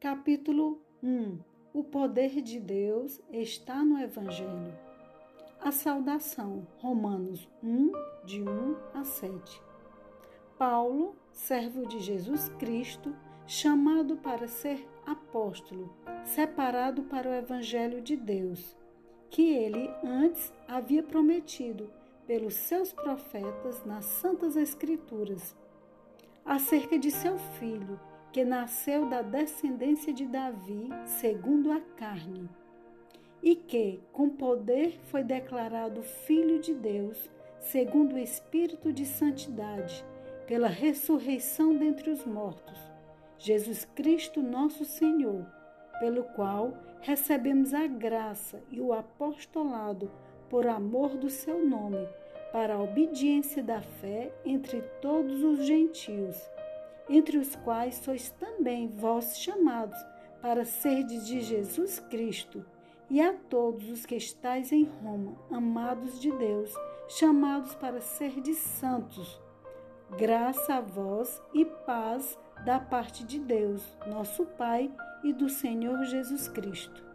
Capítulo 1 O poder de Deus está no Evangelho. A saudação, Romanos 1, de 1 a 7. Paulo, servo de Jesus Cristo, chamado para ser apóstolo, separado para o Evangelho de Deus, que ele antes havia prometido pelos seus profetas nas Santas Escrituras, acerca de seu filho que nasceu da descendência de Davi, segundo a carne, e que, com poder, foi declarado Filho de Deus, segundo o Espírito de Santidade, pela ressurreição dentre os mortos, Jesus Cristo, nosso Senhor, pelo qual recebemos a graça e o apostolado por amor do seu nome, para a obediência da fé entre todos os gentios entre os quais sois também vós chamados para serdes de Jesus Cristo, e a todos os que estáis em Roma, amados de Deus, chamados para serdes santos. Graça a vós e paz da parte de Deus, nosso Pai, e do Senhor Jesus Cristo.